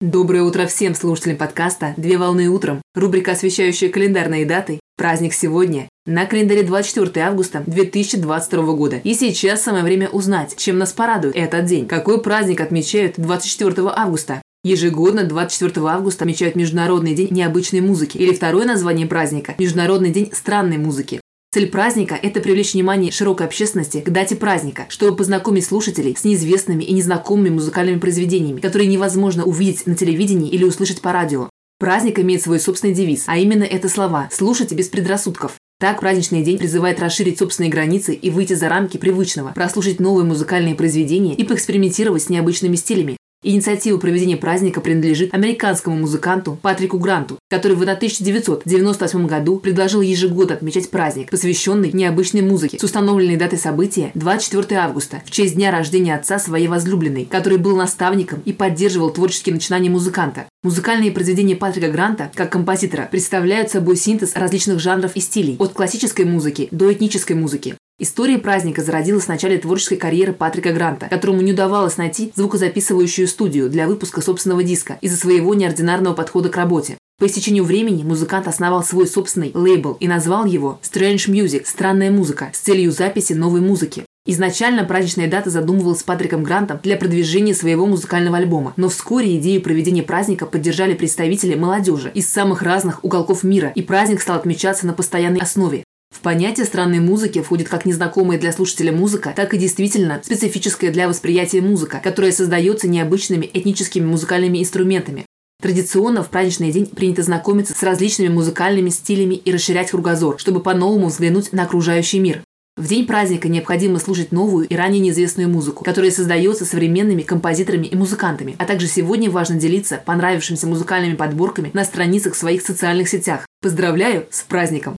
Доброе утро всем слушателям подкаста «Две волны утром». Рубрика, освещающая календарные даты. Праздник сегодня. На календаре 24 августа 2022 года. И сейчас самое время узнать, чем нас порадует этот день. Какой праздник отмечают 24 августа? Ежегодно 24 августа отмечают Международный день необычной музыки или второе название праздника – Международный день странной музыки. Цель праздника – это привлечь внимание широкой общественности к дате праздника, чтобы познакомить слушателей с неизвестными и незнакомыми музыкальными произведениями, которые невозможно увидеть на телевидении или услышать по радио. Праздник имеет свой собственный девиз, а именно это слова «слушать без предрассудков». Так, праздничный день призывает расширить собственные границы и выйти за рамки привычного, прослушать новые музыкальные произведения и поэкспериментировать с необычными стилями, Инициатива проведения праздника принадлежит американскому музыканту Патрику Гранту, который в 1998 году предложил ежегодно отмечать праздник, посвященный необычной музыке с установленной датой события 24 августа, в честь дня рождения отца своей возлюбленной, который был наставником и поддерживал творческие начинания музыканта. Музыкальные произведения Патрика Гранта, как композитора, представляют собой синтез различных жанров и стилей, от классической музыки до этнической музыки. История праздника зародилась в начале творческой карьеры Патрика Гранта, которому не удавалось найти звукозаписывающую студию для выпуска собственного диска из-за своего неординарного подхода к работе. По истечению времени музыкант основал свой собственный лейбл и назвал его Strange Music – «Странная музыка» с целью записи новой музыки. Изначально праздничная дата задумывалась Патриком Грантом для продвижения своего музыкального альбома, но вскоре идею проведения праздника поддержали представители молодежи из самых разных уголков мира, и праздник стал отмечаться на постоянной основе. Понятие странной музыки входит как незнакомая для слушателя музыка, так и действительно специфическая для восприятия музыка, которая создается необычными этническими музыкальными инструментами. Традиционно в праздничный день принято знакомиться с различными музыкальными стилями и расширять кругозор, чтобы по-новому взглянуть на окружающий мир. В день праздника необходимо слушать новую и ранее неизвестную музыку, которая создается современными композиторами и музыкантами. А также сегодня важно делиться понравившимися музыкальными подборками на страницах своих социальных сетях. Поздравляю с праздником!